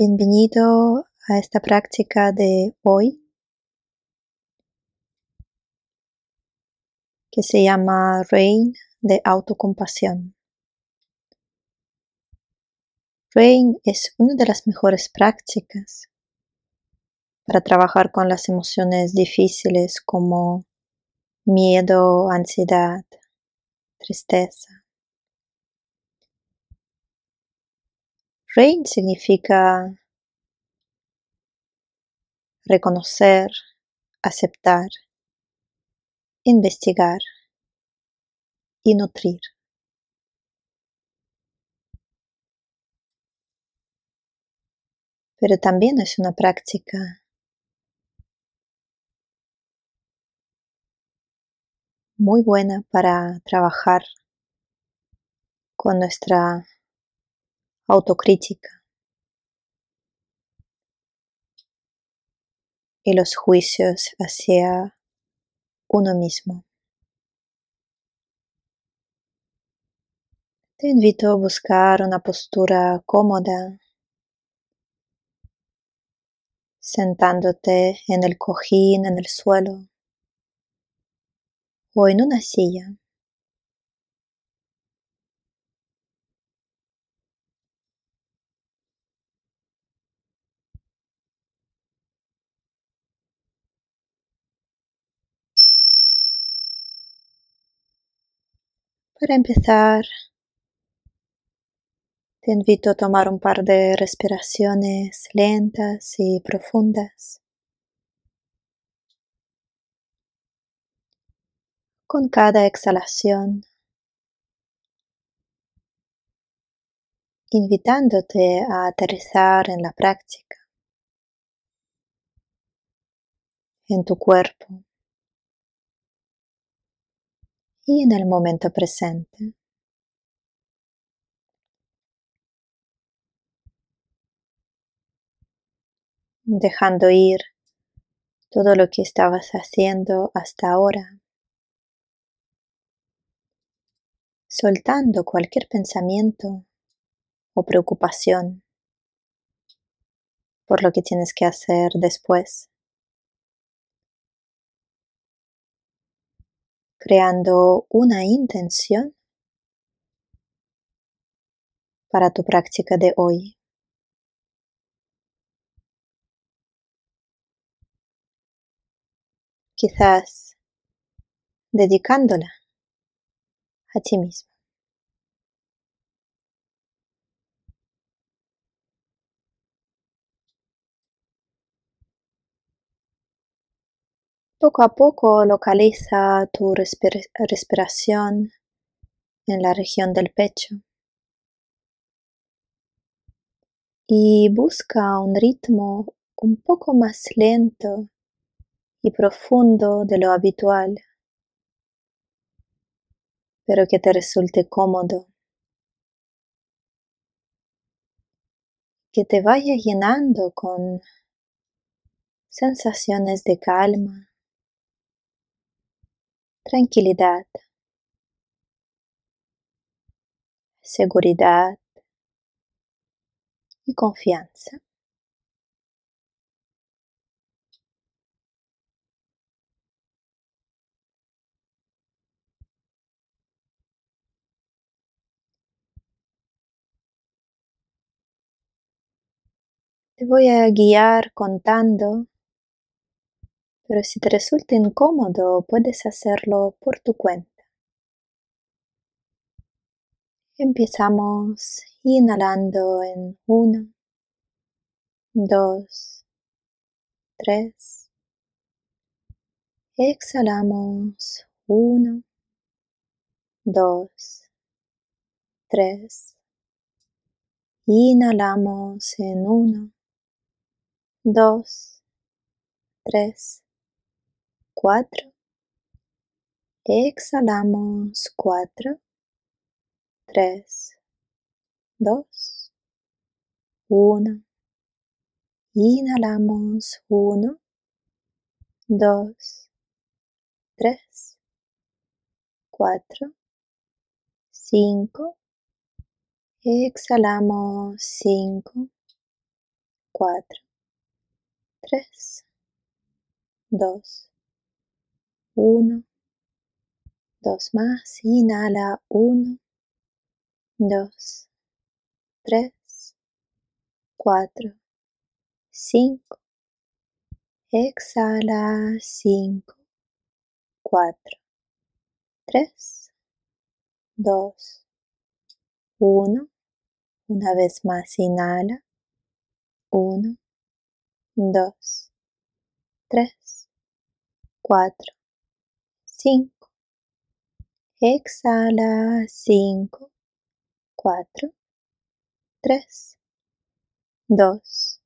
Bienvenido a esta práctica de hoy que se llama Rain de autocompasión. Rain es una de las mejores prácticas para trabajar con las emociones difíciles como miedo, ansiedad, tristeza. Rain significa reconocer, aceptar, investigar y nutrir. Pero también es una práctica muy buena para trabajar con nuestra autocrítica y los juicios hacia uno mismo. Te invito a buscar una postura cómoda, sentándote en el cojín, en el suelo o en una silla. Para empezar, te invito a tomar un par de respiraciones lentas y profundas. Con cada exhalación, invitándote a aterrizar en la práctica, en tu cuerpo. Y en el momento presente. Dejando ir todo lo que estabas haciendo hasta ahora. Soltando cualquier pensamiento o preocupación por lo que tienes que hacer después. Creando una intención para tu práctica de hoy. Quizás dedicándola a ti mismo. Poco a poco localiza tu respiración en la región del pecho. Y busca un ritmo un poco más lento y profundo de lo habitual, pero que te resulte cómodo, que te vaya llenando con sensaciones de calma tranquilidad, seguridad y confianza. Te voy a guiar contando pero si te resulta incómodo puedes hacerlo por tu cuenta. Empezamos inhalando en 1, 2, 3. Exhalamos 1, 2, 3. Inhalamos en 1, 2, 3 cuatro. Exhalamos cuatro, tres, dos, uno. Inhalamos uno, dos, tres, cuatro, cinco. Exhalamos cinco, cuatro, tres, dos, uno, dos más, inhala, uno, dos, tres, cuatro, cinco, exhala, cinco, cuatro, tres, dos, uno, una vez más, inhala, uno, dos, tres, cuatro, cinco, exhala, cinco, cuatro, tres, dos,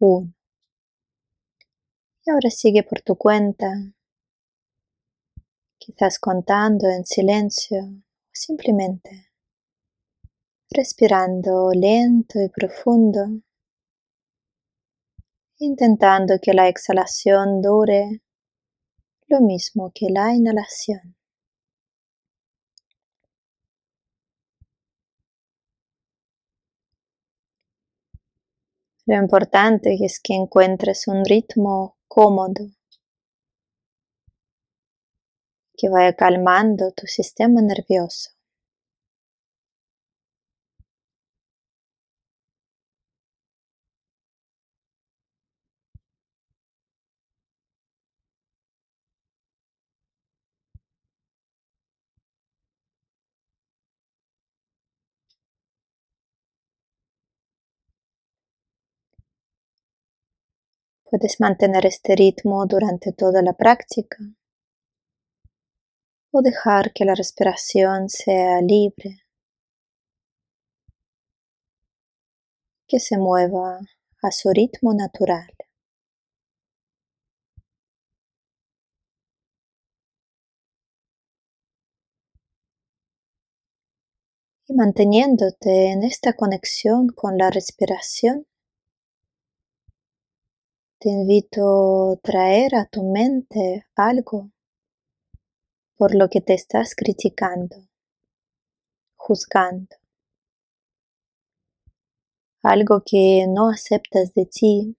uno. Y ahora sigue por tu cuenta, quizás contando en silencio o simplemente respirando lento y profundo, intentando que la exhalación dure lo mismo que la inhalación. Lo importante es que encuentres un ritmo cómodo que vaya calmando tu sistema nervioso. Puedes mantener este ritmo durante toda la práctica o dejar que la respiración sea libre, que se mueva a su ritmo natural. Y manteniéndote en esta conexión con la respiración, te invito a traer a tu mente algo por lo que te estás criticando, juzgando, algo que no aceptas de ti,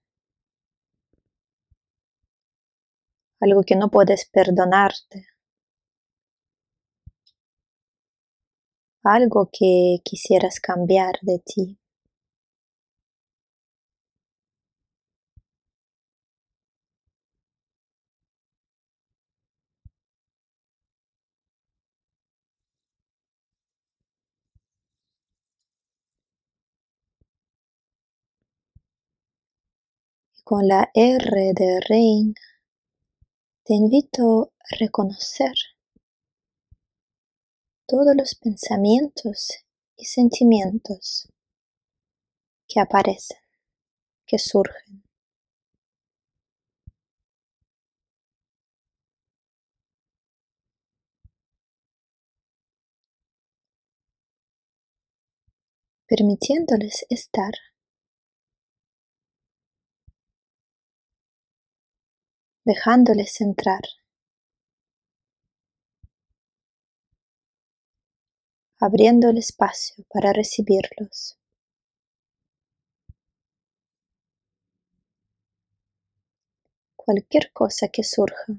algo que no puedes perdonarte, algo que quisieras cambiar de ti. Con la R de Rain, te invito a reconocer todos los pensamientos y sentimientos que aparecen, que surgen. permitiéndoles estar. Dejándoles entrar. abriendo el espacio para recibirlos. Cualquier cosa que surja,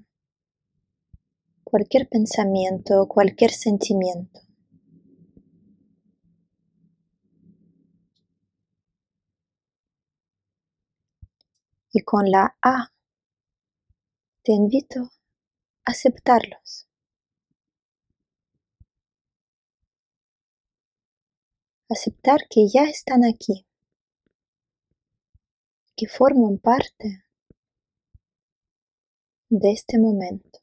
cualquier pensamiento, cualquier sentimiento. Y con la A te invito a aceptarlos. Aceptar que ya están aquí, que forman parte de este momento.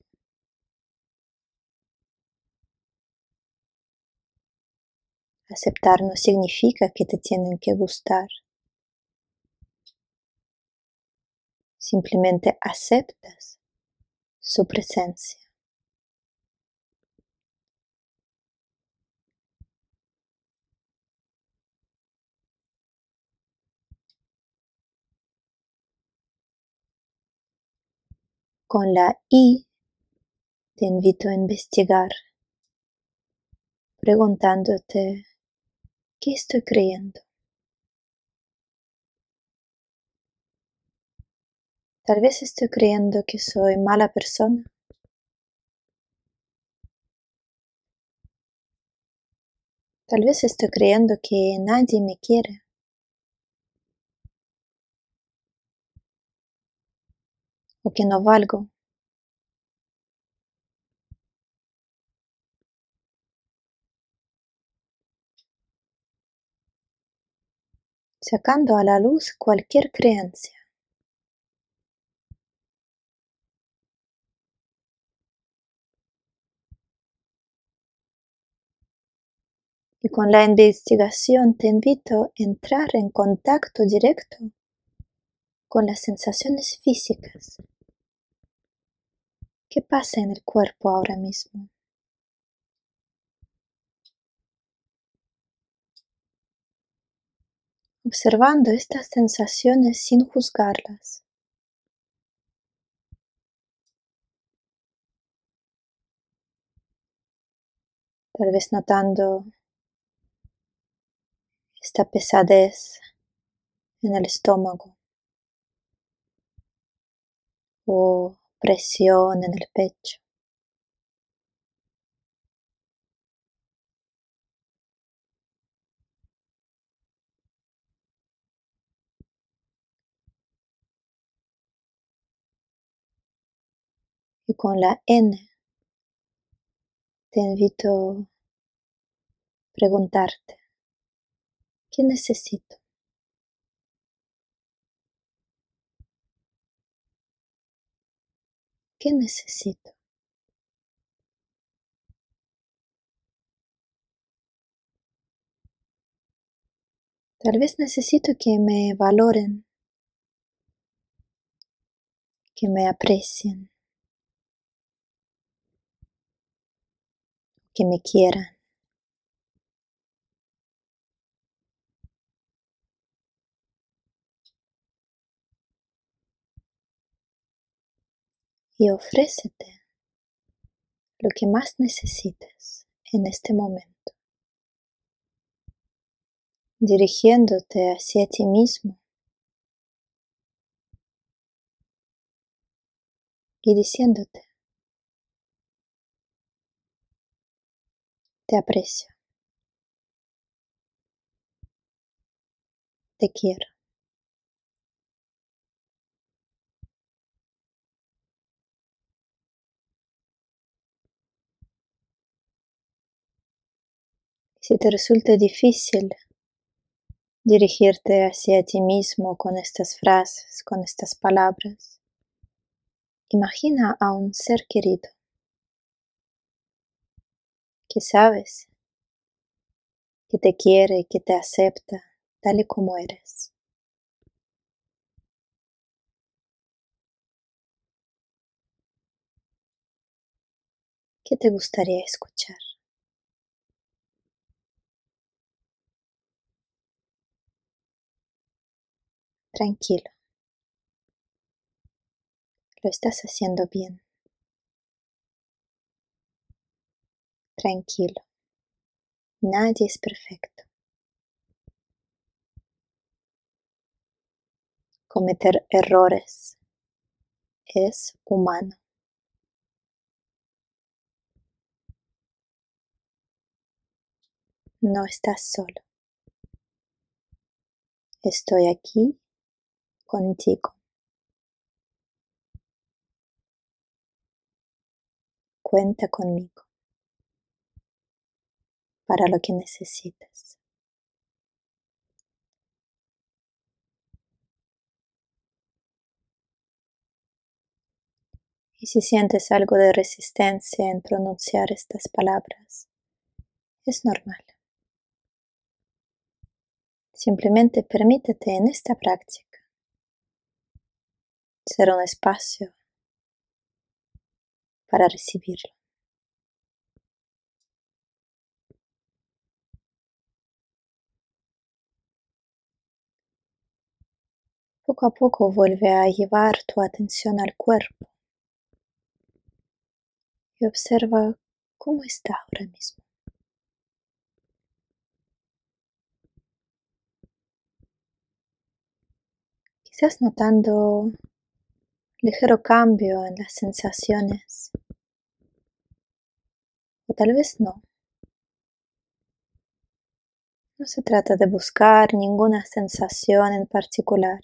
Aceptar no significa que te tienen que gustar. Simplemente aceptas su presencia. Con la I te invito a investigar, preguntándote, ¿qué estoy creyendo? Tal vez estoy creyendo que soy mala persona. Tal vez estoy creyendo que nadie me quiere. O que no valgo. Sacando a la luz cualquier creencia. Y con la investigación te invito a entrar en contacto directo con las sensaciones físicas. ¿Qué pasa en el cuerpo ahora mismo? Observando estas sensaciones sin juzgarlas. Tal vez notando esta pesadez en el estómago o presión en el pecho. Y con la N te invito a preguntarte, ¿qué necesito? ¿Qué necesito? Tal vez necesito que me valoren, que me aprecien, que me quieran. Y ofrécete lo que más necesites en este momento, dirigiéndote hacia ti mismo. Y diciéndote, te aprecio, te quiero. Si te resulta difícil dirigirte hacia ti mismo con estas frases, con estas palabras, imagina a un ser querido que sabes que te quiere, que te acepta tal y como eres. ¿Qué te gustaría escuchar? Tranquilo. Lo estás haciendo bien. Tranquilo. Nadie es perfecto. Cometer errores es humano. No estás solo. Estoy aquí contigo. Cuenta conmigo para lo que necesites. Y si sientes algo de resistencia en pronunciar estas palabras, es normal. Simplemente permítete en esta práctica ser un espacio para recibirlo. Poco a poco vuelve a llevar tu atención al cuerpo y observa cómo está ahora mismo. Quizás notando ligero cambio en las sensaciones. O tal vez no. No se trata de buscar ninguna sensación en particular,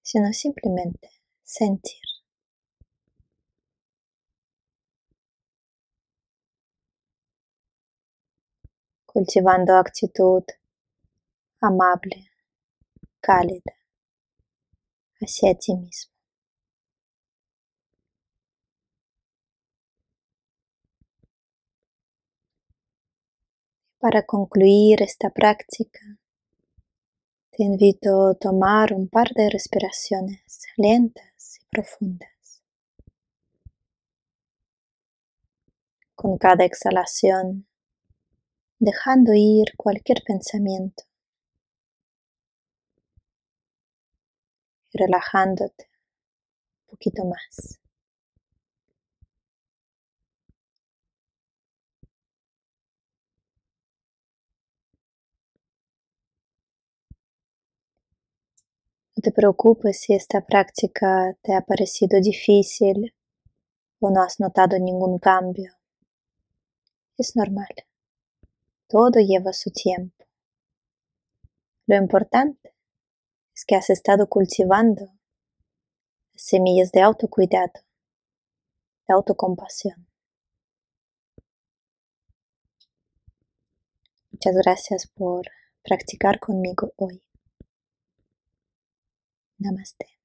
sino simplemente sentir. Cultivando actitud amable, cálida hacia ti mismo. Para concluir esta práctica, te invito a tomar un par de respiraciones lentas y profundas. Con cada exhalación, dejando ir cualquier pensamiento relajándote un poquito más. No te preocupes si esta práctica te ha parecido difícil o no has notado ningún cambio. Es normal. Todo lleva su tiempo. Lo importante es que has estado cultivando las semillas de autocuidado, de autocompasión. Muchas gracias por practicar conmigo hoy. Namaste.